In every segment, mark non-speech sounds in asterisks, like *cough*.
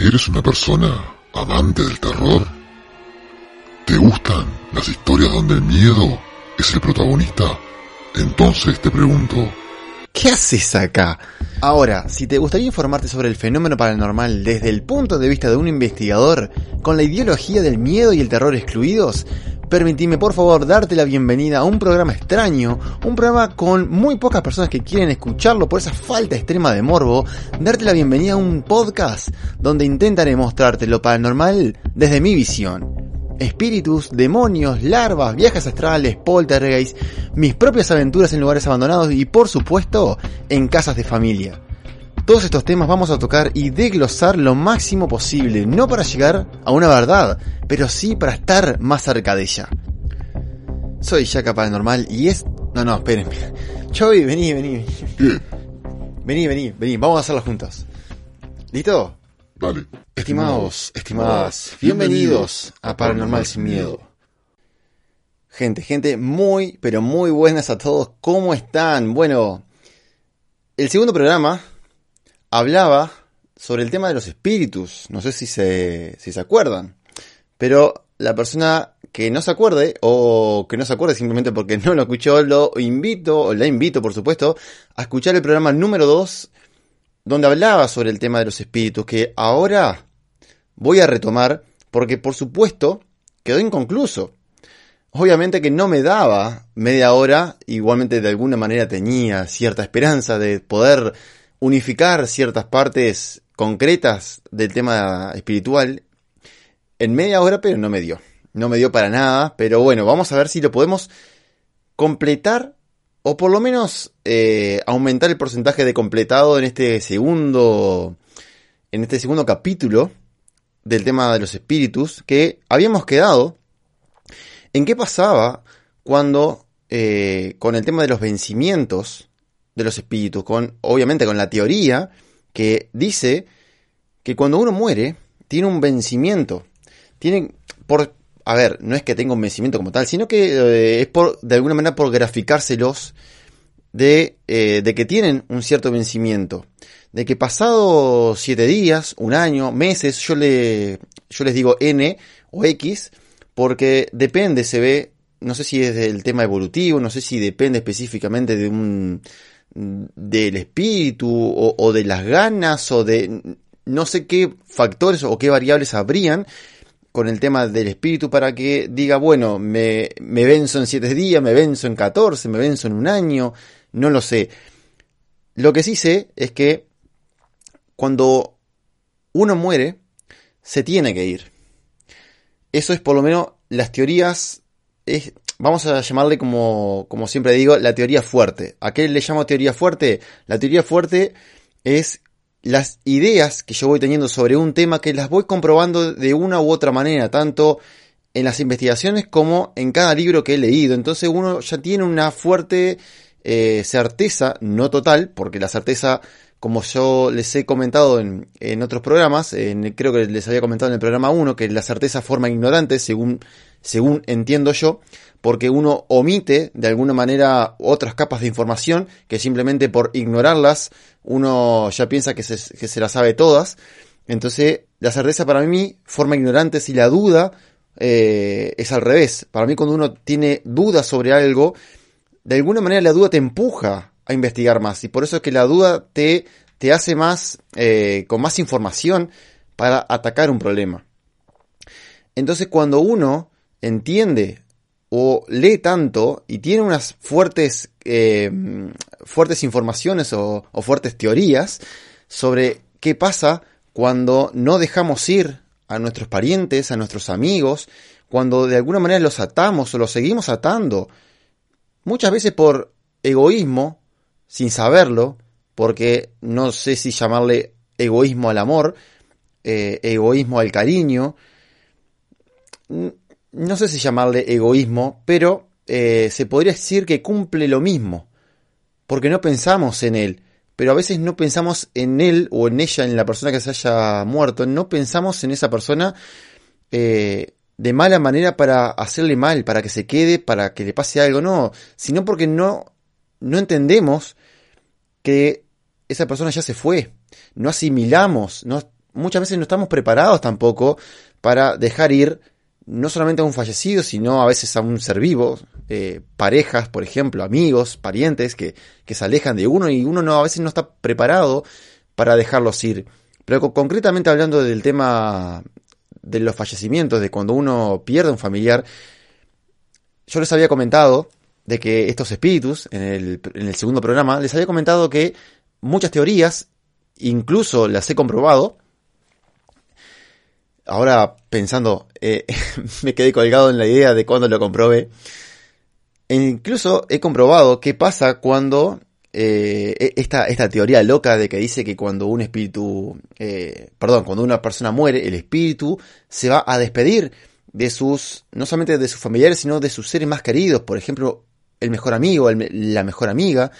¿Eres una persona amante del terror? ¿Te gustan las historias donde el miedo es el protagonista? Entonces te pregunto, ¿Qué haces acá? Ahora, si te gustaría informarte sobre el fenómeno paranormal desde el punto de vista de un investigador, con la ideología del miedo y el terror excluidos, permitime por favor darte la bienvenida a un programa extraño, un programa con muy pocas personas que quieren escucharlo por esa falta extrema de morbo, darte la bienvenida a un podcast donde intentaré mostrarte lo paranormal desde mi visión. Espíritus, demonios, larvas, viajes astrales, poltergeist, mis propias aventuras en lugares abandonados y por supuesto en casas de familia. Todos estos temas vamos a tocar y desglosar lo máximo posible, no para llegar a una verdad, pero sí para estar más cerca de ella. Soy Yaka Paranormal y es... No, no, espérenme. Chovy, vení, vení. ¿qué? Vení, vení, vení. Vamos a hacerlo juntos. ¿Listo? Dale. Estimados, estimadas, bienvenidos a Paranormal Sin Miedo. Gente, gente, muy, pero muy buenas a todos. ¿Cómo están? Bueno, el segundo programa hablaba sobre el tema de los espíritus. No sé si se, si se acuerdan. Pero la persona que no se acuerde, o que no se acuerde simplemente porque no lo escuchó, lo invito, o la invito por supuesto, a escuchar el programa número 2, donde hablaba sobre el tema de los espíritus, que ahora voy a retomar, porque por supuesto quedó inconcluso. Obviamente que no me daba media hora, igualmente de alguna manera tenía cierta esperanza de poder unificar ciertas partes concretas del tema espiritual en media hora, pero no me dio. No me dio para nada, pero bueno, vamos a ver si lo podemos completar o por lo menos eh, aumentar el porcentaje de completado en este segundo en este segundo capítulo del tema de los espíritus que habíamos quedado en qué pasaba cuando eh, con el tema de los vencimientos de los espíritus, con obviamente con la teoría que dice que cuando uno muere tiene un vencimiento, tiene por a ver, no es que tenga un vencimiento como tal, sino que eh, es por de alguna manera por graficárselos de, eh, de que tienen un cierto vencimiento, de que pasado siete días, un año, meses, yo le yo les digo n o x porque depende, se ve, no sé si es del tema evolutivo, no sé si depende específicamente de un del espíritu o, de las ganas o de no sé qué factores o qué variables habrían con el tema del espíritu para que diga, bueno, me, me venzo en siete días, me venzo en 14, me venzo en un año, no lo sé. Lo que sí sé es que cuando uno muere, se tiene que ir. Eso es por lo menos las teorías, es, vamos a llamarle como, como siempre digo, la teoría fuerte. ¿A qué le llamo teoría fuerte? La teoría fuerte es las ideas que yo voy teniendo sobre un tema que las voy comprobando de una u otra manera, tanto en las investigaciones como en cada libro que he leído. Entonces uno ya tiene una fuerte eh, certeza, no total, porque la certeza, como yo les he comentado en, en otros programas, en, creo que les había comentado en el programa 1, que la certeza forma ignorante, según, según entiendo yo, porque uno omite de alguna manera otras capas de información que simplemente por ignorarlas uno ya piensa que se, que se las sabe todas. Entonces la certeza para mí forma ignorante si la duda eh, es al revés. Para mí cuando uno tiene dudas sobre algo, de alguna manera la duda te empuja a investigar más y por eso es que la duda te, te hace más, eh, con más información para atacar un problema. Entonces cuando uno entiende o lee tanto y tiene unas fuertes, eh, fuertes informaciones o, fuertes teorías sobre qué pasa cuando no dejamos ir a nuestros parientes, a nuestros amigos, cuando de alguna manera los atamos o los seguimos atando, muchas veces por egoísmo, sin saberlo, porque no sé si llamarle egoísmo al amor, eh, egoísmo al cariño, no sé si llamarle egoísmo, pero eh, se podría decir que cumple lo mismo, porque no pensamos en él, pero a veces no pensamos en él o en ella, en la persona que se haya muerto, no pensamos en esa persona eh, de mala manera para hacerle mal, para que se quede, para que le pase algo, no, sino porque no, no entendemos que esa persona ya se fue, no asimilamos, no muchas veces no estamos preparados tampoco para dejar ir no solamente a un fallecido, sino a veces a un ser vivo, eh, parejas, por ejemplo, amigos, parientes que, que se alejan de uno y uno no, a veces no está preparado para dejarlos ir. Pero concretamente hablando del tema de los fallecimientos, de cuando uno pierde un familiar, yo les había comentado de que estos espíritus, en el, en el segundo programa, les había comentado que muchas teorías, incluso las he comprobado, ahora pensando, eh, *laughs* me quedé colgado en la idea de cuando lo comprobé. E incluso he comprobado qué pasa cuando eh, e, esta, esta teoría loca de que dice que cuando un espíritu, eh, perdón, cuando una persona muere, el espíritu se va a despedir de sus, no solamente de sus familiares, sino de sus seres más queridos, por ejemplo, el mejor amigo, la mejor amiga,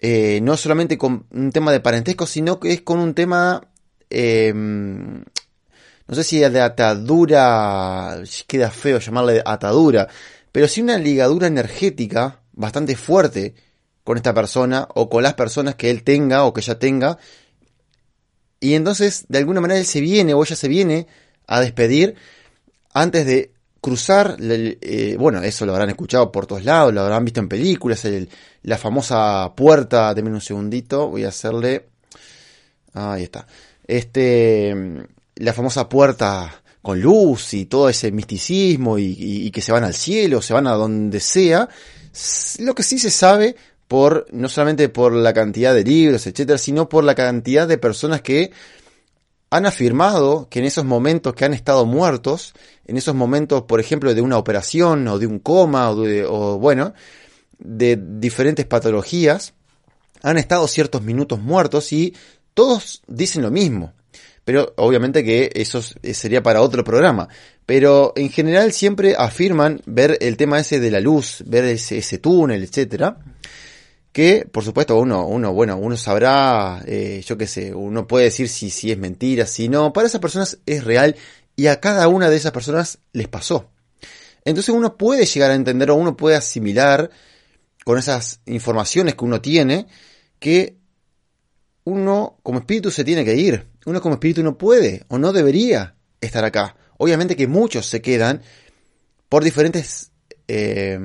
no solamente con un tema de parentesco, sino que es con un tema em, no sé si de atadura, queda feo llamarle atadura, pero sí una ligadura energética bastante fuerte con esta persona o con las personas que él tenga o que ella tenga. Y entonces, de alguna manera, él se viene o ella se viene a despedir antes de cruzar, eh, bueno, eso lo habrán escuchado por todos lados, lo habrán visto en películas, la famosa puerta, denme un segundito, voy a hacerle, ahí está, este, la famosa puerta con luz y todo ese misticismo y, que se van al cielo, se van a donde sea, lo que sí se sabe por, no solamente por la cantidad de libros, etcétera, sino por la cantidad de personas que han afirmado que en esos momentos que han estado muertos, en esos momentos, por ejemplo, de una operación o de un coma o, o bueno, de diferentes patologías, han estado ciertos minutos muertos y todos dicen lo mismo pero obviamente que eso eh, sería para otro programa. Pero en general siempre afirman ver el tema ese de la luz, ver ese, túnel, etcétera. Que, por supuesto, uno, uno, bueno, uno sabrá, eh, yo qué sé, uno puede decir si, si es mentira, si no. Para esas personas es real y a cada una de esas personas les pasó. Entonces uno puede llegar a entender o uno puede asimilar con esas informaciones que uno tiene que uno como espíritu se tiene que ir uno como espíritu no puede o no debería estar acá. Obviamente que muchos se quedan por diferentes, eh,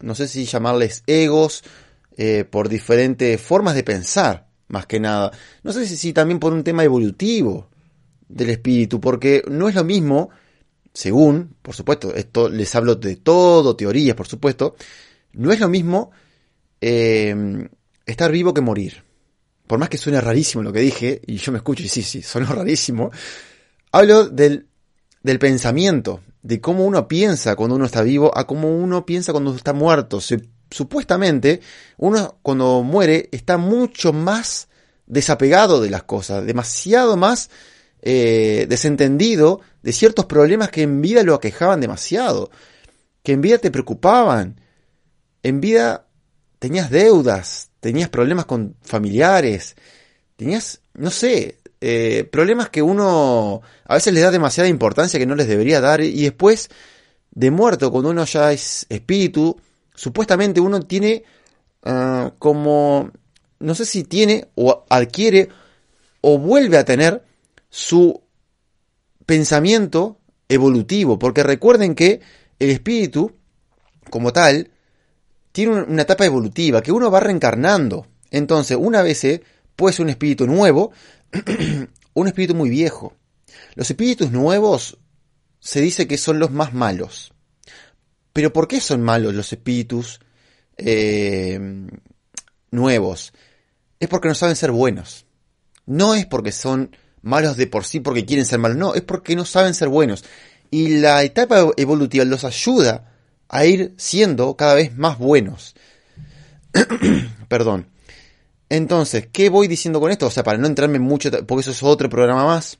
no sé si llamarles egos, eh, por diferentes formas de pensar, más que nada. No sé si, también por un tema evolutivo del espíritu, porque no es lo mismo, según, por supuesto, esto les hablo de todo, teorías, por supuesto, no es lo mismo eh, estar vivo que morir por más que suene rarísimo lo que dije, y yo me escucho y sí, sí, sonó rarísimo, hablo del, del pensamiento, de cómo uno piensa cuando uno está vivo a cómo uno piensa cuando está muerto. supuestamente, uno cuando muere está mucho más desapegado de las cosas, demasiado más eh, desentendido de ciertos problemas que en vida lo aquejaban demasiado, que en vida te preocupaban, en vida tenías deudas, tenías problemas con familiares, tenías, no sé, eh, problemas que uno a veces le da demasiada importancia que no les debería dar y después de muerto, cuando uno ya es espíritu, supuestamente uno tiene ah, como, no sé si tiene o adquiere o vuelve a tener su pensamiento evolutivo, porque recuerden que el espíritu, como tal, tiene una etapa evolutiva, que uno va reencarnando. Entonces, una vez puede ser un espíritu nuevo, *clears throat* un espíritu muy viejo. Los espíritus nuevos se dice que son los más malos. Pero ¿por qué son malos los espíritus eh, nuevos? Es porque no saben ser buenos. No es porque son malos de por sí porque quieren ser malos, no, es porque no saben ser buenos. Y la etapa evolutiva los ayuda a ir siendo cada vez más buenos. *clears throat* Perdón. Entonces, ¿qué voy diciendo con esto? O sea, para no entrarme mucho, porque eso es otro programa más.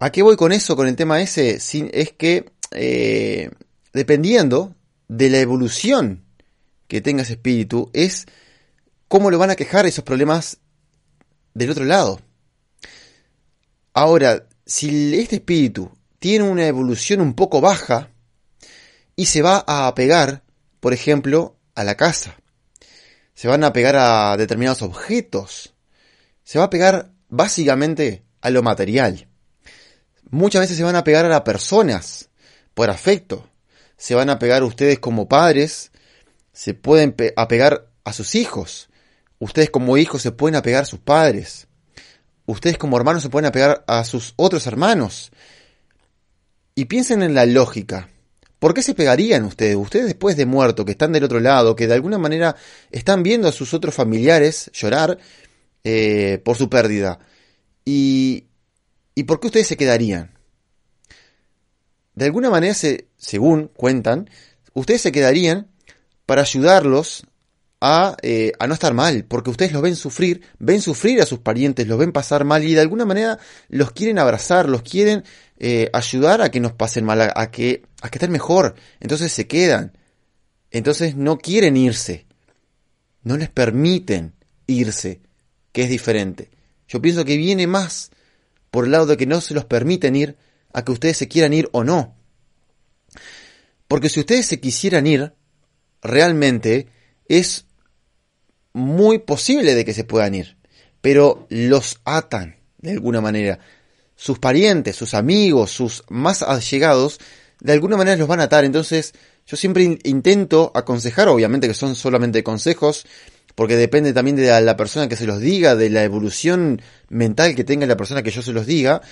¿A qué voy con eso, con el tema ese? Es que, eh, dependiendo de la evolución que tenga ese espíritu, es cómo lo van a quejar esos problemas del otro lado. Ahora, si este espíritu tiene una evolución un poco baja, y se va a apegar, por ejemplo, a la casa. Se van a pegar a determinados objetos. Se va a pegar básicamente a lo material. Muchas veces se van a pegar a las personas por afecto. Se van a pegar ustedes como padres, se pueden apegar a sus hijos. Ustedes como hijos se pueden apegar a sus padres. Ustedes como hermanos se pueden apegar a sus otros hermanos. Y piensen en la lógica. ¿Por qué se pegarían ustedes? Ustedes después de muerto, que están del otro lado, que de alguna manera están viendo a sus otros familiares llorar eh, por su pérdida. Y, ¿Y por qué ustedes se quedarían? De alguna manera, se, según cuentan, ustedes se quedarían para ayudarlos a, eh, a, no estar mal, porque ustedes los ven sufrir, ven sufrir a sus parientes, los ven pasar mal y de alguna manera los quieren abrazar, los quieren eh, ayudar a que nos pasen mal, a, que, a que estén mejor. Entonces se quedan. Entonces no quieren irse. No les permiten irse, que es diferente. Yo pienso que viene más por el lado de que no se los permiten ir a que ustedes se quieran ir o no. Porque si ustedes se quisieran ir, realmente es muy posible de que se puedan ir, pero los atan de alguna manera. Sus parientes, sus amigos, sus más allegados, de alguna manera los van a atar. Entonces, yo siempre intento aconsejar, obviamente que son solamente consejos, porque depende también de la persona que se los diga, de la evolución mental que tenga la persona que yo se los diga,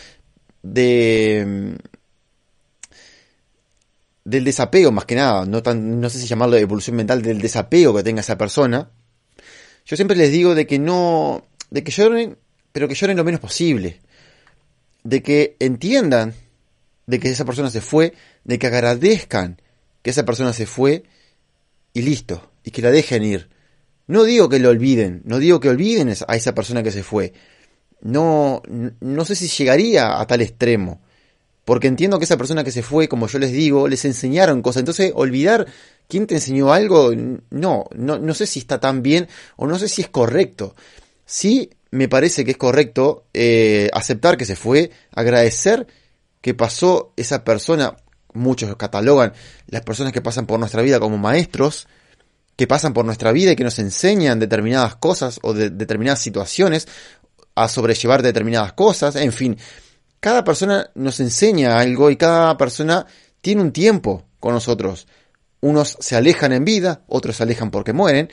de del desapego más que nada, no tan, no sé si llamarlo evolución mental, del desapego que tenga esa persona, yo siempre les digo de que no, de que lloren, pero que lloren lo menos posible. De que entiendan de que esa persona se fue, de que agradezcan que esa persona se fue y listo, y que la dejen ir. No digo que lo olviden, no digo que olviden a esa persona que se fue. No, no sé si llegaría a tal extremo. Porque entiendo que esa persona que se fue, como yo les digo, les enseñaron cosas. Entonces, olvidar quién te enseñó algo, no, no, no sé si está tan bien o no sé si es correcto. Sí me parece que es correcto eh, aceptar que se fue, agradecer que pasó esa persona, muchos catalogan las personas que pasan por nuestra vida como maestros, que pasan por nuestra vida y que nos enseñan determinadas cosas o de determinadas situaciones a sobrellevar determinadas cosas, en fin, cada persona nos enseña algo y cada persona tiene un tiempo con nosotros. Unos se alejan en vida, otros se alejan porque mueren.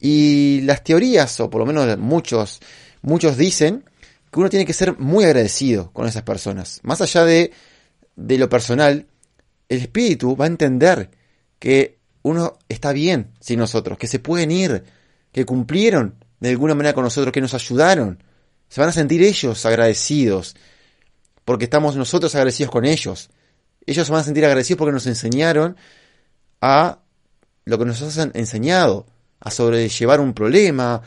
Y las teorías, o por lo menos muchos, muchos dicen que uno tiene que ser muy agradecido con esas personas. Más allá de, de lo personal, el espíritu va a entender que uno está bien sin nosotros, que se pueden ir, que cumplieron de alguna manera con nosotros, que nos ayudaron. Se van a sentir ellos agradecidos porque estamos nosotros agradecidos con ellos. Ellos se van a sentir agradecidos porque nos enseñaron a lo que nos han enseñado, a sobrellevar un problema,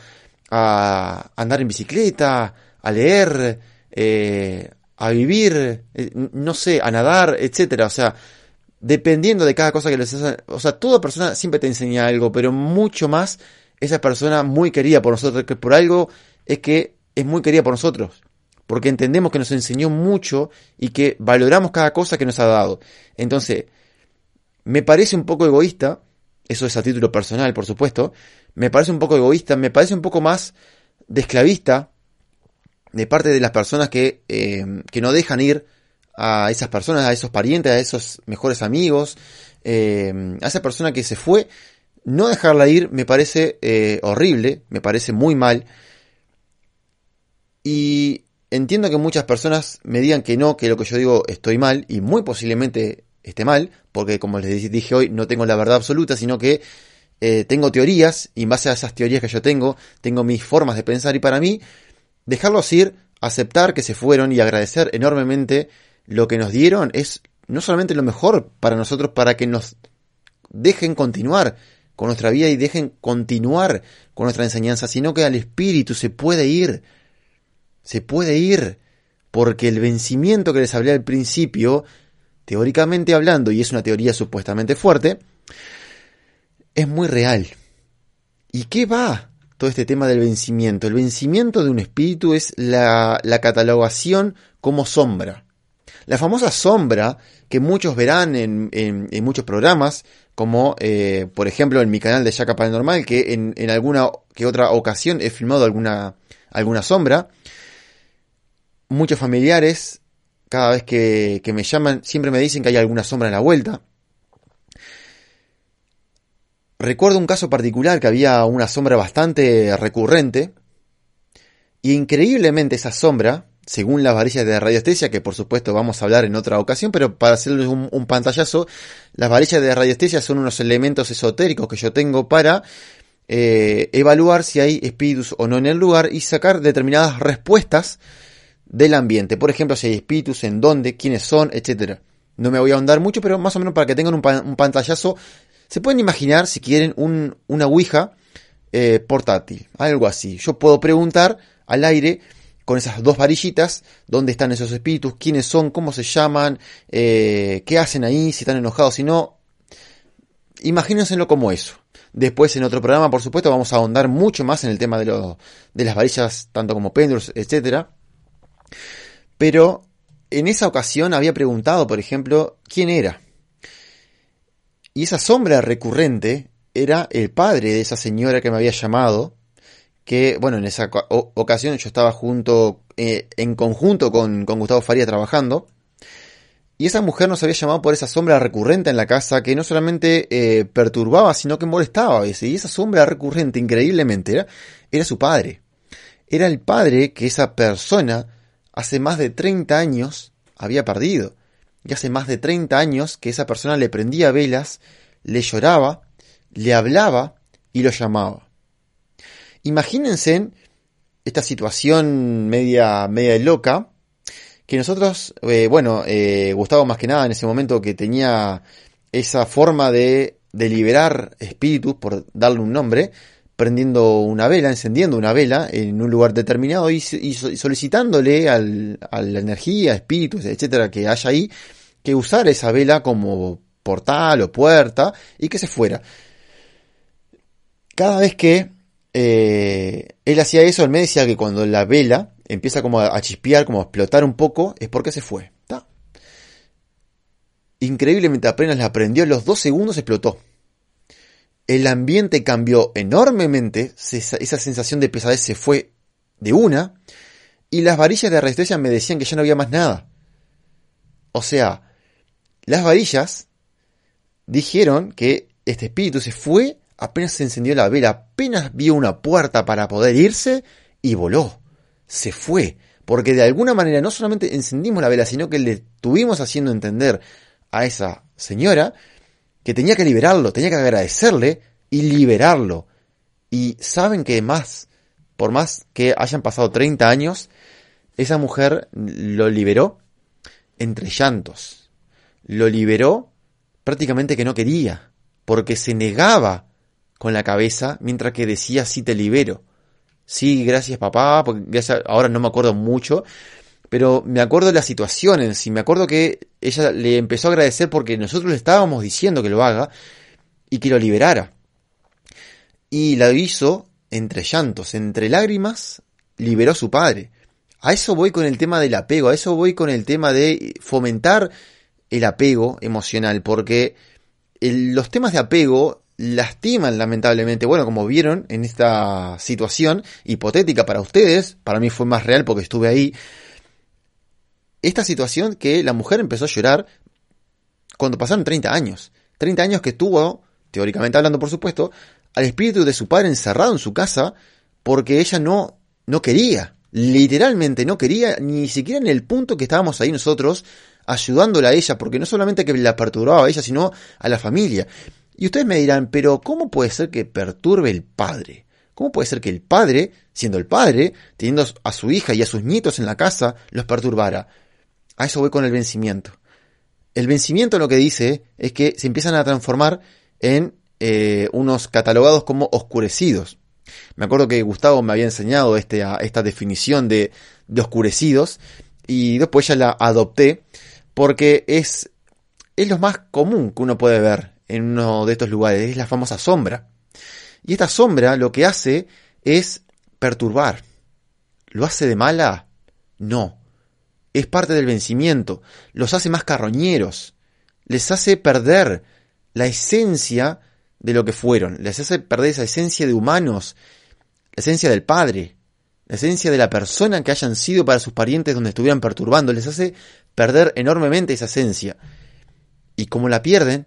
a andar en bicicleta, a leer, eh, a vivir, eh, no sé, a nadar, etcétera. O sea, dependiendo de cada cosa que les hacen, o sea, toda persona siempre te enseña algo, pero mucho más esa persona muy querida por nosotros, que por algo es que es muy querida por nosotros porque entendemos que nos enseñó mucho y que valoramos cada cosa que nos ha dado. Entonces, me parece un poco egoísta, eso es a título personal, por supuesto, me parece un poco egoísta, me parece un poco más de esclavista de parte de las personas que, eh, que no dejan ir a esas personas, a esos parientes, a esos mejores amigos, eh, a esa persona que se fue, no dejarla ir me parece eh, horrible, me parece muy mal. Entiendo que muchas personas me digan que no, que lo que yo digo estoy mal, y muy posiblemente esté mal, porque como les dije hoy, no tengo la verdad absoluta, sino que eh, tengo teorías, y en base a esas teorías que yo tengo, tengo mis formas de pensar, y para mí, dejarlos ir, aceptar que se fueron y agradecer enormemente lo que nos dieron es no solamente lo mejor para nosotros, para que nos dejen continuar con nuestra vida y dejen continuar con nuestra enseñanza, sino que al espíritu se puede ir se puede ir, porque el vencimiento que les hablé al principio, teóricamente hablando, y es una teoría supuestamente fuerte, es muy real. ¿Y qué va todo este tema del vencimiento? El vencimiento de un espíritu es la, catalogación como sombra. La famosa sombra que muchos verán en, muchos programas, como eh, por ejemplo en mi canal de Yaka Paranormal, que en, en, alguna que otra ocasión he filmado alguna, alguna sombra, Muchos familiares, cada vez que, me llaman, siempre me dicen que hay alguna sombra en la vuelta. Recuerdo un caso particular que había una sombra bastante recurrente y increíblemente esa sombra, según las varillas de radiestesia, que por supuesto vamos a hablar en otra ocasión, pero para hacerles un, pantallazo, las varillas de radiestesia son unos elementos esotéricos que yo tengo para eh, evaluar si hay espíritus o no en el lugar y sacar determinadas respuestas del ambiente. Por ejemplo, si hay espíritus, en dónde, quiénes son, etcétera. No me voy a ahondar mucho, pero más o menos para que tengan un pantallazo se pueden imaginar, si quieren, un, una Ouija eh, portátil, algo así. Yo puedo preguntar al aire con esas dos varillitas, dónde están esos espíritus, quiénes son, cómo se llaman, eh, qué hacen ahí, si están enojados, si no. Imagínenselo como eso. Después en otro programa, por supuesto, vamos a ahondar mucho más en el tema de, de las varillas, tanto como péndulos, etc. Pero en esa ocasión había preguntado, por ejemplo, quién era. Y esa sombra recurrente era el padre de esa señora que me había llamado, que, bueno, en esa ocasión yo estaba junto, eh, en conjunto con, Gustavo Faría trabajando, y esa mujer nos había llamado por esa sombra recurrente en la casa que no solamente eh, perturbaba, sino que molestaba. Y esa sombra recurrente, increíblemente, era, era su padre. Era el padre que esa persona hace más de 30 años había perdido y hace más de 30 años que esa persona le prendía velas, le lloraba, le hablaba y lo llamaba. Imagínense esta situación media, media loca, que nosotros, eh, bueno, eh, Gustavo más que nada en ese momento que tenía esa forma de, de liberar espíritus, por darle un nombre, prendiendo una vela, encendiendo una vela en un lugar determinado y, solicitándole al, a la energía, espíritus, etcétera, que haya ahí, que usara esa vela como portal o puerta y que se fuera. Cada vez que eh, él hacía eso, él me decía que cuando la vela empieza como a, chispear, como a explotar un poco, es porque se fue. Increíblemente apenas la prendió, en los dos segundos explotó el ambiente cambió enormemente, esa sensación de pesadez se fue de una, y las varillas de resistencia me decían que ya no había más nada. O sea, las varillas dijeron que este espíritu se fue apenas se encendió la vela, apenas vio una puerta para poder irse y voló. Se fue. Porque de alguna manera no solamente encendimos la vela, sino que le tuvimos haciendo entender a esa señora que tenía que liberarlo, tenía que agradecerle y liberarlo. Y saben que más, por más que hayan pasado 30 años, esa mujer lo liberó entre llantos. Lo liberó prácticamente que no quería, porque se negaba con la cabeza mientras que decía sí te libero. Sí, gracias papá, porque ahora no me acuerdo mucho, pero me acuerdo de la situación en sí, me acuerdo que ella le empezó a agradecer porque nosotros le estábamos diciendo que lo haga y que lo liberara. Y la hizo entre llantos, entre lágrimas, liberó a su padre. A eso voy con el tema del apego, a eso voy con el tema de fomentar el apego emocional, porque los temas de apego lastiman lamentablemente, bueno, como vieron en esta situación hipotética para ustedes, para mí fue más real porque estuve ahí, esta situación que la mujer empezó a llorar cuando pasaron 30 años. 30 años que estuvo, teóricamente hablando por supuesto, al espíritu de su padre encerrado en su casa porque ella no, no quería, literalmente no quería, ni siquiera en el punto que estábamos ahí nosotros ayudándola a ella, porque no solamente que la perturbaba a ella, sino a la familia. Y ustedes me dirán, pero ¿cómo puede ser que perturbe el padre? ¿Cómo puede ser que el padre, siendo el padre, teniendo a su hija y a sus nietos en la casa, los perturbara? A eso voy con el vencimiento. El vencimiento lo que dice es que se empiezan a transformar en eh, unos catalogados como oscurecidos. Me acuerdo que Gustavo me había enseñado este, esta definición de, de oscurecidos y después ya la adopté porque es, es lo más común que uno puede ver en uno de estos lugares, es la famosa sombra. Y esta sombra lo que hace es perturbar. ¿Lo hace de mala? No es parte del vencimiento, los hace más carroñeros, les hace perder la esencia de lo que fueron, les hace perder esa esencia de humanos, la esencia del Padre, la esencia de la persona que hayan sido para sus parientes donde estuvieran perturbando, les hace perder enormemente esa esencia. Y como la pierden,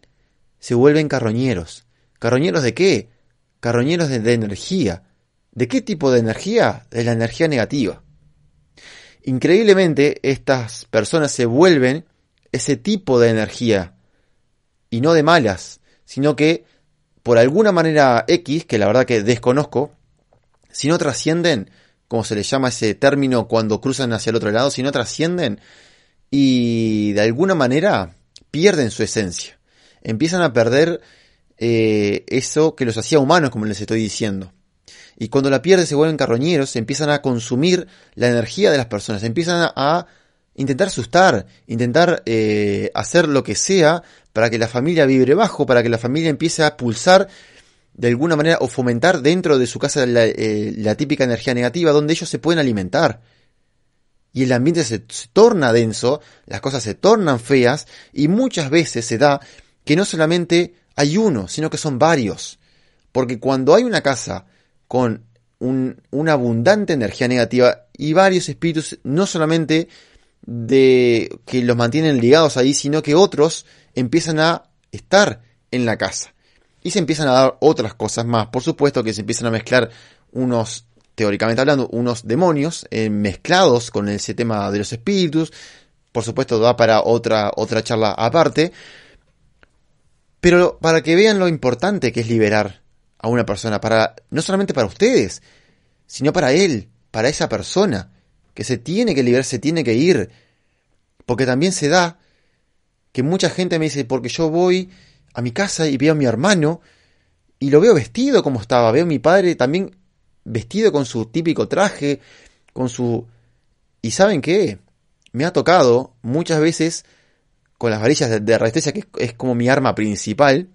se vuelven carroñeros. ¿Carroñeros de qué? Carroñeros de, de energía. ¿De qué tipo de energía? De la energía negativa. Increíblemente, estas personas se vuelven ese tipo de energía. Y no de malas, sino que por alguna manera X, que la verdad que desconozco, si no trascienden, como se le llama ese término cuando cruzan hacia el otro lado, si no trascienden y de alguna manera pierden su esencia. Empiezan a perder eh, eso que los hacía humanos, como les estoy diciendo. Y cuando la pierden se vuelven carroñeros, empiezan a consumir la energía de las personas, empiezan a, intentar asustar, intentar eh, hacer lo que sea para que la familia vibre bajo, para que la familia empiece a pulsar de alguna manera o fomentar dentro de su casa la, eh, típica energía negativa donde ellos se pueden alimentar. Y el ambiente se, se torna denso, las cosas se tornan feas y muchas veces se da que no solamente hay uno, sino que son varios. Porque cuando hay una casa con un, una abundante energía negativa y varios espíritus, no solamente de que los mantienen ligados ahí, sino que otros empiezan a estar en la casa. Y se empiezan a dar otras cosas más. Por supuesto que se empiezan a mezclar unos, teóricamente hablando, unos demonios eh, mezclados con ese tema de los espíritus. Por supuesto, da para otra, otra charla aparte. Pero para que vean lo importante que es liberar a una persona, para, no solamente para ustedes, sino para él, para esa persona, que se tiene que liberar, se tiene que ir. Porque también se da que mucha gente me dice, porque yo voy a mi casa y veo a mi hermano y lo veo vestido como estaba, veo a mi padre también vestido con su típico traje, con su... ¿Y saben qué? Me ha tocado muchas veces con las varillas de, de resistencia, que es como mi arma principal,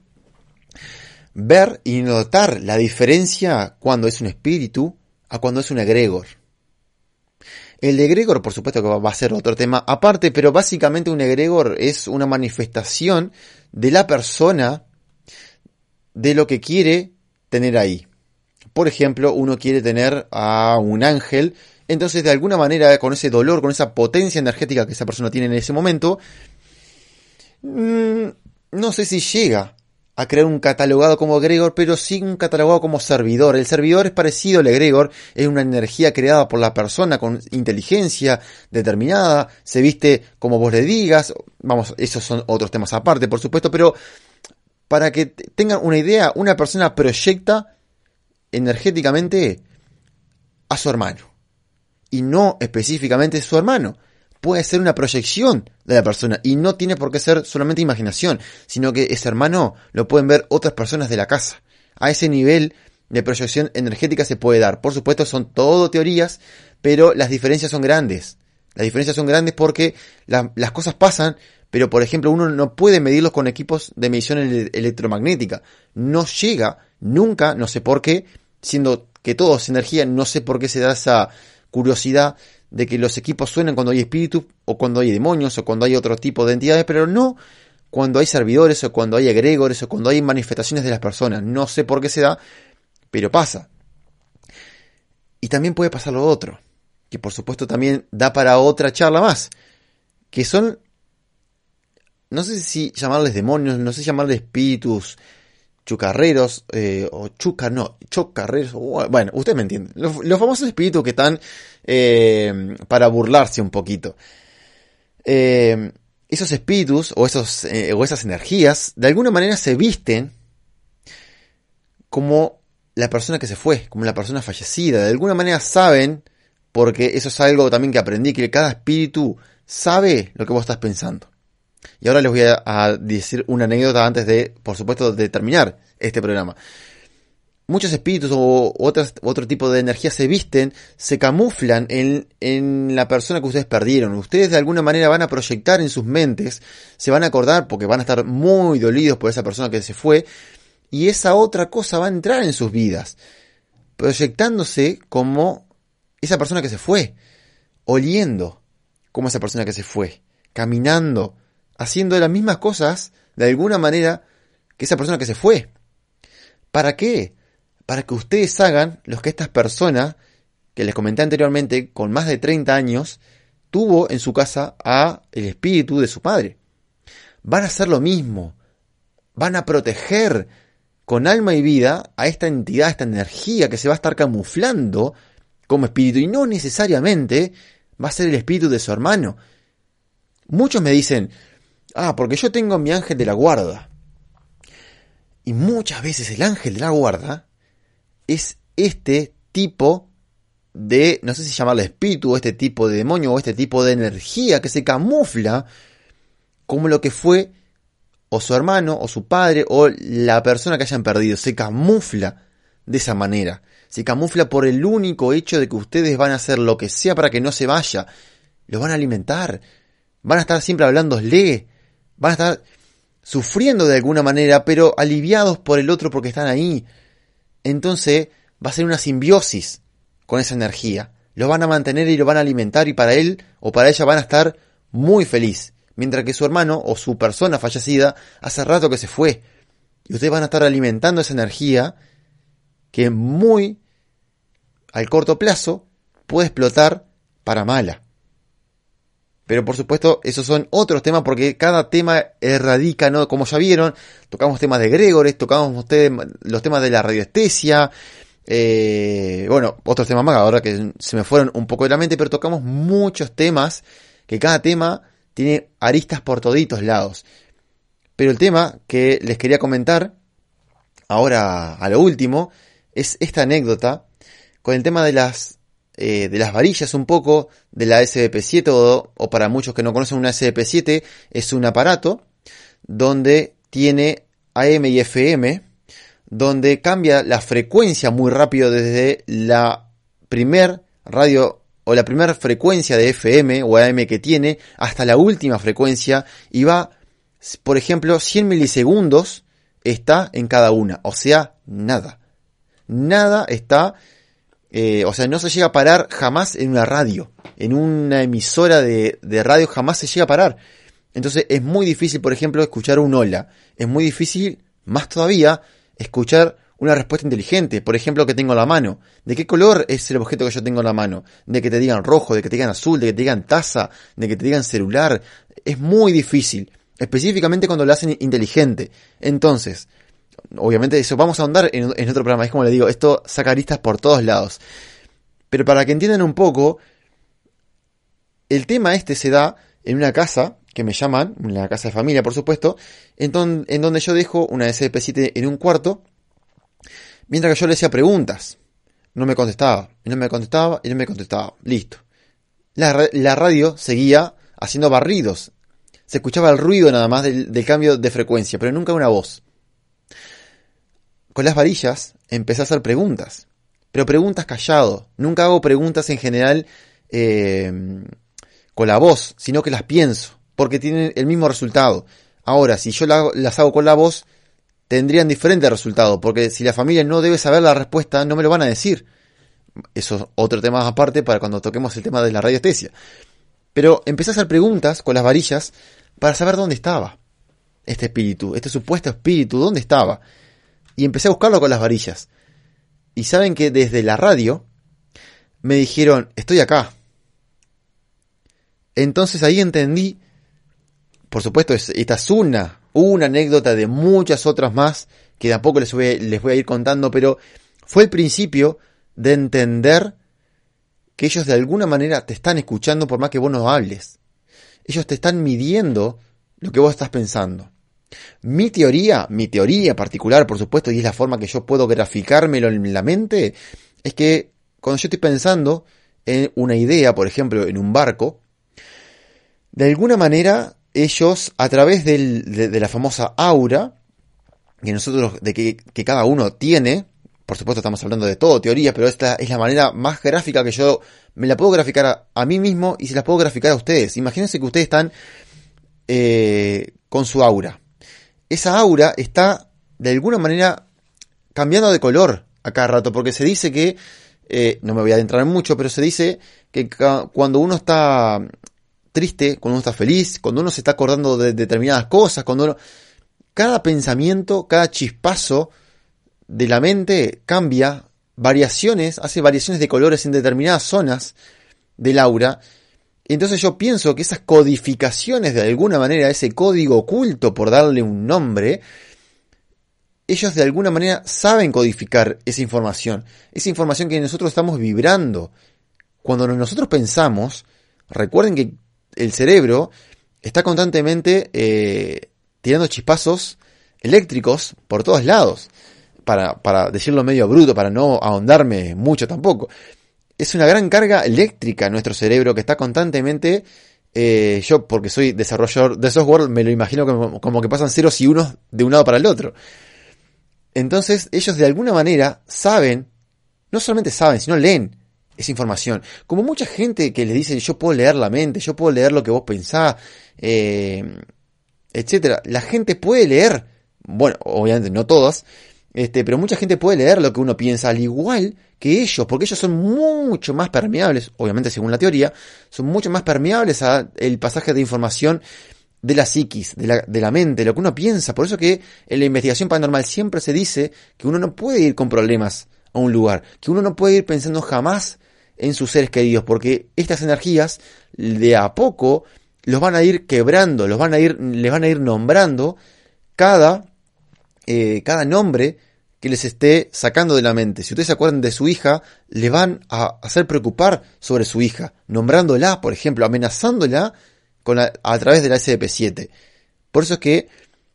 ver y notar la diferencia cuando es un espíritu a cuando es un egregor. El egregor, por supuesto que va a ser otro tema aparte, pero básicamente un egregor es una manifestación de la persona de lo que quiere tener ahí. Por ejemplo, uno quiere tener a un ángel, entonces de alguna manera con ese dolor, con esa potencia energética que esa persona tiene en ese momento, mm, no sé si llega a crear un catalogado como egregor, pero sí un catalogado como servidor. El servidor es parecido al egregor, es una energía creada por la persona con inteligencia determinada, se viste como vos le digas, vamos, esos son otros temas aparte, por supuesto, pero para que tengan una idea, una persona proyecta energéticamente a su hermano, y no específicamente su hermano puede ser una proyección de la persona y no tiene por qué ser solamente imaginación, sino que ese hermano lo pueden ver otras personas de la casa. A ese nivel de proyección energética se puede dar. Por supuesto son todo teorías, pero las diferencias son grandes. Las diferencias son grandes porque las cosas pasan, pero por ejemplo uno no puede medirlos con equipos de medición electromagnética. No llega nunca, no sé por qué, siendo que todo es energía, no sé por qué se da esa curiosidad de que los equipos suenan cuando hay espíritus o cuando hay demonios o cuando hay otro tipo de entidades, pero no cuando hay servidores o cuando hay egregores o cuando hay manifestaciones de las personas. No sé por qué se da, pero pasa. Y también puede pasar lo otro, que por supuesto también da para otra charla más, que son, no sé si llamarles demonios, no sé si llamarles espíritus, chucarreros, eh, o chuca, no, chocarreros, bueno, ustedes me entienden. Los, famosos espíritus que están eh, para burlarse un poquito. Eh, esos espíritus o, esos, o esas energías de alguna manera se visten como la persona que se fue, como la persona fallecida. De alguna manera saben, porque eso es algo también que aprendí, que cada espíritu sabe lo que vos estás pensando. Y ahora les voy a, decir una anécdota antes de, por supuesto, de terminar este programa. Muchos espíritus o otras, otro tipo de energía se visten, se camuflan en, en la persona que ustedes perdieron. Ustedes de alguna manera van a proyectar en sus mentes, se van a acordar porque van a estar muy dolidos por esa persona que se fue, y esa otra cosa va a entrar en sus vidas, proyectándose como esa persona que se fue, oliendo como esa persona que se fue, caminando haciendo las mismas cosas de alguna manera que esa persona que se fue. ¿Para qué? Para que ustedes hagan lo que estas personas que les comenté anteriormente, con más de 30 años, tuvo en su casa a el espíritu de su padre. Van a hacer lo mismo. Van a proteger con alma y vida a esta entidad, a esta energía que se va a estar camuflando como espíritu y no necesariamente va a ser el espíritu de su hermano. Muchos me dicen, ah, porque yo tengo mi ángel de la guarda. Y muchas veces el ángel de la guarda es este tipo de, no sé si llamarlo espíritu, o este tipo de demonio, o este tipo de energía que se camufla como lo que fue o su hermano, o su padre, o la persona que hayan perdido. Se camufla de esa manera. Se camufla por el único hecho de que ustedes van a hacer lo que sea para que no se vaya. Lo van a alimentar. Van a estar siempre hablándole. Van a estar sufriendo de alguna manera, pero aliviados por el otro porque están ahí. Entonces va a ser una simbiosis con esa energía. Lo van a mantener y lo van a alimentar y para él o para ella van a estar muy feliz. Mientras que su hermano o su persona fallecida hace rato que se fue. Y ustedes van a estar alimentando esa energía que muy al corto plazo puede explotar para mala. Pero por supuesto, esos son otros temas porque cada tema erradica, ¿no? Como ya vieron, tocamos temas de Gregores, tocamos los temas de la radiestesia, eh, bueno, otros temas más ahora que se me fueron un poco de la mente, pero tocamos muchos temas que cada tema tiene aristas por toditos lados. Pero el tema que les quería comentar, ahora a lo último, es esta anécdota con el tema de las eh, de las varillas un poco de la SBP7 o, o, para muchos que no conocen una SBP7 es un aparato donde tiene AM y FM donde cambia la frecuencia muy rápido desde la primer radio o la primera frecuencia de FM o AM que tiene hasta la última frecuencia y va, por ejemplo, 100 milisegundos está en cada una, o sea, nada. Nada está eh, o sea, no se llega a parar jamás en una radio. En una emisora de, de, radio jamás se llega a parar. Entonces es muy difícil, por ejemplo, escuchar un hola. Es muy difícil, más todavía, escuchar una respuesta inteligente. Por ejemplo, que tengo en la mano. ¿De qué color es el objeto que yo tengo en la mano? De que te digan rojo, de que te digan azul, de que te digan taza, de que te digan celular. Es muy difícil. Específicamente cuando lo hacen inteligente. Entonces, obviamente eso vamos a ahondar en, otro programa. Es como le digo, esto saca aristas por todos lados. Pero para que entiendan un poco, el tema este se da en una casa que me llaman, una casa de familia por supuesto, en, en donde yo dejo una SCP-7 en un cuarto, mientras que yo le hacía preguntas. No me contestaba, y no me contestaba, y no me contestaba. Listo. La, radio seguía haciendo barridos. Se escuchaba el ruido nada más del cambio de frecuencia, pero nunca una voz con las varillas empecé a hacer preguntas. Pero preguntas callado. Nunca hago preguntas en general eh, con la voz, sino que las pienso. Porque tienen el mismo resultado. Ahora, si yo las hago con la voz, tendrían diferente resultado. Porque si la familia no debe saber la respuesta, no me lo van a decir. Eso es otro tema aparte para cuando toquemos el tema de la radiestesia. Pero empecé a hacer preguntas con las varillas para saber dónde estaba este espíritu, este supuesto espíritu, dónde estaba y empecé a buscarlo con las varillas. Y saben que desde la radio me dijeron, estoy acá. Entonces ahí entendí, por supuesto, esta es una, una anécdota de muchas otras más que de a poco les voy, les voy a ir contando, pero fue el principio de entender que ellos de alguna manera te están escuchando por más que vos no hables. Ellos te están midiendo lo que vos estás pensando. Mi teoría, mi teoría particular, por supuesto, y es la forma que yo puedo graficármelo en la mente, es que cuando yo estoy pensando en una idea, por ejemplo, en un barco, de alguna manera ellos, a través de, la famosa aura, que nosotros, de que, cada uno tiene, por supuesto estamos hablando de todo, teoría, pero esta es la manera más gráfica que yo me la puedo graficar a, mí mismo y se la puedo graficar a ustedes. Imagínense que ustedes están eh, con su aura esa aura está de alguna manera cambiando de color a cada rato, porque se dice que, eh, no me voy a adentrar mucho, pero se dice que cuando uno está triste, cuando uno está feliz, cuando uno se está acordando de determinadas cosas, cuando uno... Cada pensamiento, cada chispazo de la mente cambia variaciones, hace variaciones de colores en determinadas zonas del aura. Entonces yo pienso que esas codificaciones de alguna manera, ese código oculto por darle un nombre, ellos de alguna manera saben codificar esa información, esa información que nosotros estamos vibrando. Cuando nosotros pensamos, recuerden que el cerebro está constantemente eh, tirando chispazos eléctricos por todos lados, para, para decirlo medio bruto, para no ahondarme mucho tampoco. Es una gran carga eléctrica en nuestro cerebro que está constantemente eh, yo, porque soy desarrollador de software, me lo imagino como, que pasan ceros y unos de un lado para el otro. Entonces, ellos de alguna manera saben, no solamente saben, sino leen esa información. Como mucha gente que le dice, yo puedo leer la mente, yo puedo leer lo que vos pensás, eh, etcétera. La gente puede leer, bueno, obviamente no todas, este, pero mucha gente puede leer lo que uno piensa, al igual que ellos, porque ellos son mucho más permeables, obviamente según la teoría, son mucho más permeables al pasaje de información de la psiquis, de la, de mente, lo que uno piensa. Por eso que en la investigación paranormal siempre se dice que uno no puede ir con problemas a un lugar, que uno no puede ir pensando jamás en sus seres queridos, porque estas energías de a poco los van a ir quebrando, los van a ir, les van a ir nombrando cada, eh, cada nombre que les esté sacando de la mente. Si ustedes se acuerdan de su hija, le van a hacer preocupar sobre su hija, nombrándola, por ejemplo, amenazándola con a, través de la SDP7. Por eso es que,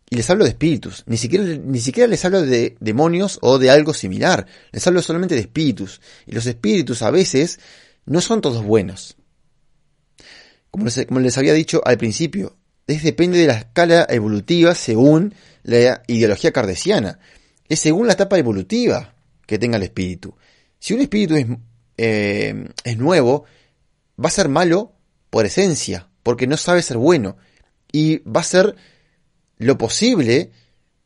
y les hablo de espíritus, ni siquiera, ni siquiera les hablo de demonios o de algo similar, les hablo solamente de espíritus. Y los espíritus a veces no son todos buenos. Como les había dicho al principio, es depende de la escala evolutiva según la ideología cardesiana. Es según la etapa evolutiva que tenga el espíritu. Si un espíritu es, eh, es nuevo, va a ser malo por esencia, porque no sabe ser bueno. Y va a hacer lo posible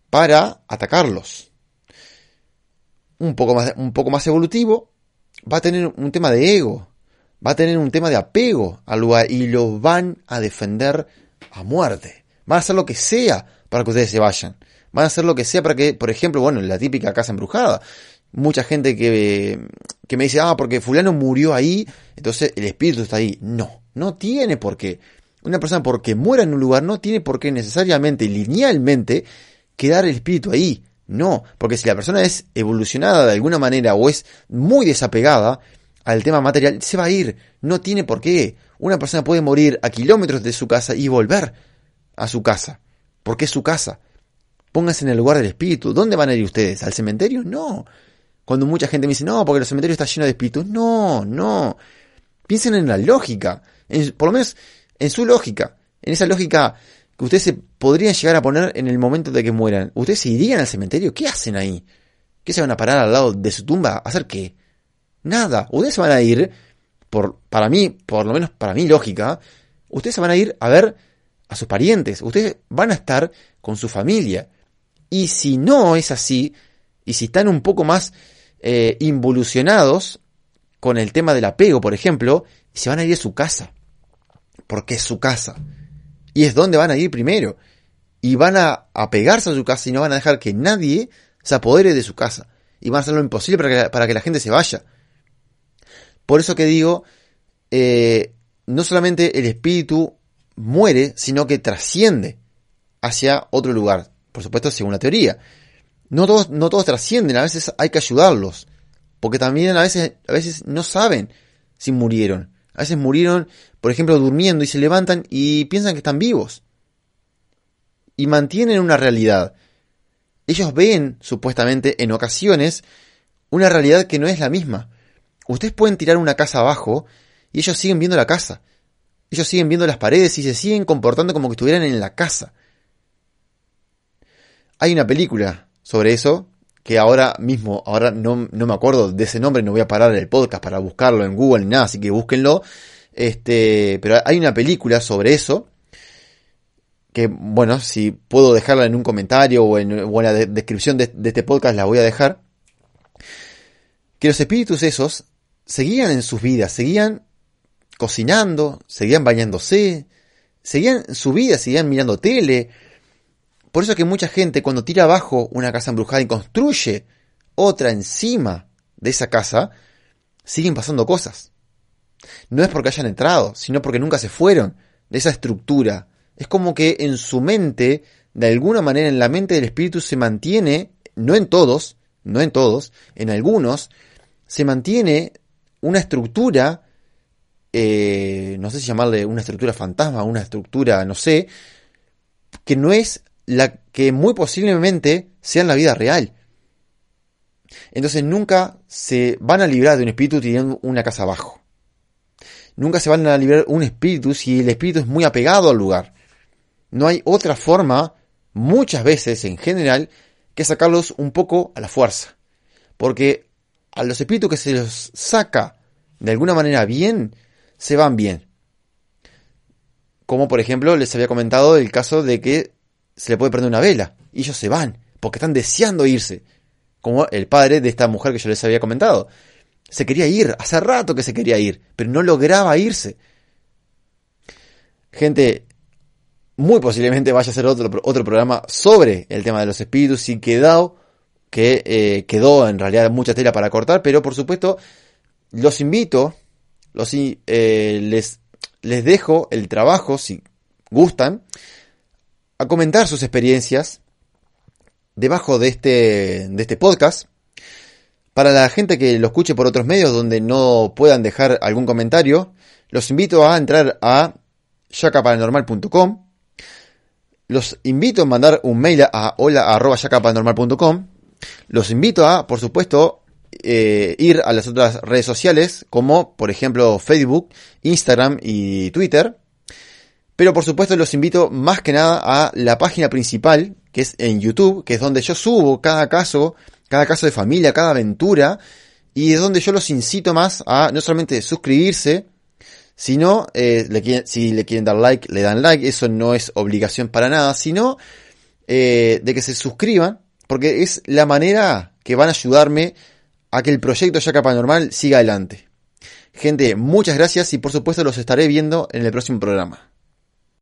para atacarlos. Un poco más, un poco más evolutivo, va a tener un tema de ego, va a tener un tema de apego al lugar y lo van a defender a muerte. Van a hacer lo que sea para que ustedes se vayan. Van a hacer lo que sea para que, por ejemplo, bueno, la típica casa embrujada. Mucha gente que, que me dice, ah, porque fulano murió ahí, entonces el espíritu está ahí. No, no tiene por qué. Una persona porque muera en un lugar no tiene por qué necesariamente, linealmente, quedar el espíritu ahí. No, porque si la persona es evolucionada de alguna manera o es muy desapegada al tema material, se va a ir. No tiene por qué. Una persona puede morir a kilómetros de su casa y volver a su casa. Porque es su casa. Pónganse en el lugar del espíritu. ¿Dónde van a ir ustedes? ¿Al cementerio? No. Cuando mucha gente me dice, no, porque el cementerio está lleno de espíritus. No, no. Piensen en la lógica. por lo menos en su lógica. En esa lógica que ustedes se podrían llegar a poner en el momento de que mueran. ¿Ustedes se irían al cementerio? ¿Qué hacen ahí? ¿Qué se van a parar al lado de su tumba? ¿A hacer qué? Nada. Ustedes se van a ir, por, para mí, por lo menos para mi lógica, ustedes se van a ir a ver a sus parientes. Ustedes van a estar con su familia. Y si no es así, y si están un poco más eh, involucionados con el tema del apego, por ejemplo, se van a ir a su casa. Porque es su casa. Y es donde van a ir primero. Y van a apegarse a su casa y no van a dejar que nadie se apodere de su casa. Y van a hacer lo imposible para que, para que la gente se vaya. Por eso que digo, eh, no solamente el espíritu muere, sino que trasciende hacia otro lugar por supuesto según la teoría. No todos, no todos trascienden, a veces hay que ayudarlos, porque también a veces, a veces no saben si murieron. A veces murieron, por ejemplo, durmiendo y se levantan y piensan que están vivos. Y mantienen una realidad. Ellos ven, supuestamente, en ocasiones, una realidad que no es la misma. Ustedes pueden tirar una casa abajo y ellos siguen viendo la casa. Ellos siguen viendo las paredes y se siguen comportando como que estuvieran en la casa. Hay una película sobre eso, que ahora mismo, ahora no, no, me acuerdo de ese nombre, no voy a parar el podcast para buscarlo en Google ni nada, así que búsquenlo. Este, pero hay una película sobre eso, que bueno, si puedo dejarla en un comentario o en, la descripción de, de este podcast la voy a dejar. Que los espíritus esos seguían en sus vidas, seguían cocinando, seguían bañándose, seguían su vida, seguían mirando tele, por eso es que mucha gente cuando tira abajo una casa embrujada y construye otra encima de esa casa, siguen pasando cosas. No es porque hayan entrado, sino porque nunca se fueron de esa estructura. Es como que en su mente, de alguna manera, en la mente del espíritu se mantiene, no en todos, no en todos, en algunos, se mantiene una estructura, eh, no sé si llamarle una estructura fantasma, una estructura, no sé, que no es la que muy posiblemente sea en la vida real. Entonces nunca se van a librar de un espíritu teniendo una casa abajo. Nunca se van a librar un espíritu si el espíritu es muy apegado al lugar. No hay otra forma, muchas veces en general, que sacarlos un poco a la fuerza. Porque a los espíritus que se los saca de alguna manera bien, se van bien. Como por ejemplo les había comentado el caso de que se le puede prender una vela y ellos se van porque están deseando irse. Como el padre de esta mujer que yo les había comentado. Se quería ir, hace rato que se quería ir, pero no lograba irse. Gente, muy posiblemente vaya a ser otro, otro programa sobre el tema de los espíritus y quedado que eh, quedó en realidad mucha tela para cortar, pero por supuesto los invito, los, eh, les, les dejo el trabajo, si gustan, a comentar sus experiencias debajo de este, de este podcast. Para la gente que lo escuche por otros medios donde no puedan dejar algún comentario, los invito a entrar a yacaparanormal.com. Los invito a mandar un mail a hola.yacaparanormal.com. Los invito a, por supuesto, eh, ir a las otras redes sociales, como por ejemplo Facebook, Instagram y Twitter. Pero por supuesto los invito más que nada a la página principal, que es en YouTube, que es donde yo subo cada caso, cada caso de familia, cada aventura, y es donde yo los incito más a no solamente suscribirse, sino eh, si le quieren dar like, le dan like, eso no es obligación para nada, sino eh, de que se suscriban, porque es la manera que van a ayudarme a que el proyecto Yaca Paranormal siga adelante. Gente, muchas gracias y por supuesto los estaré viendo en el próximo programa.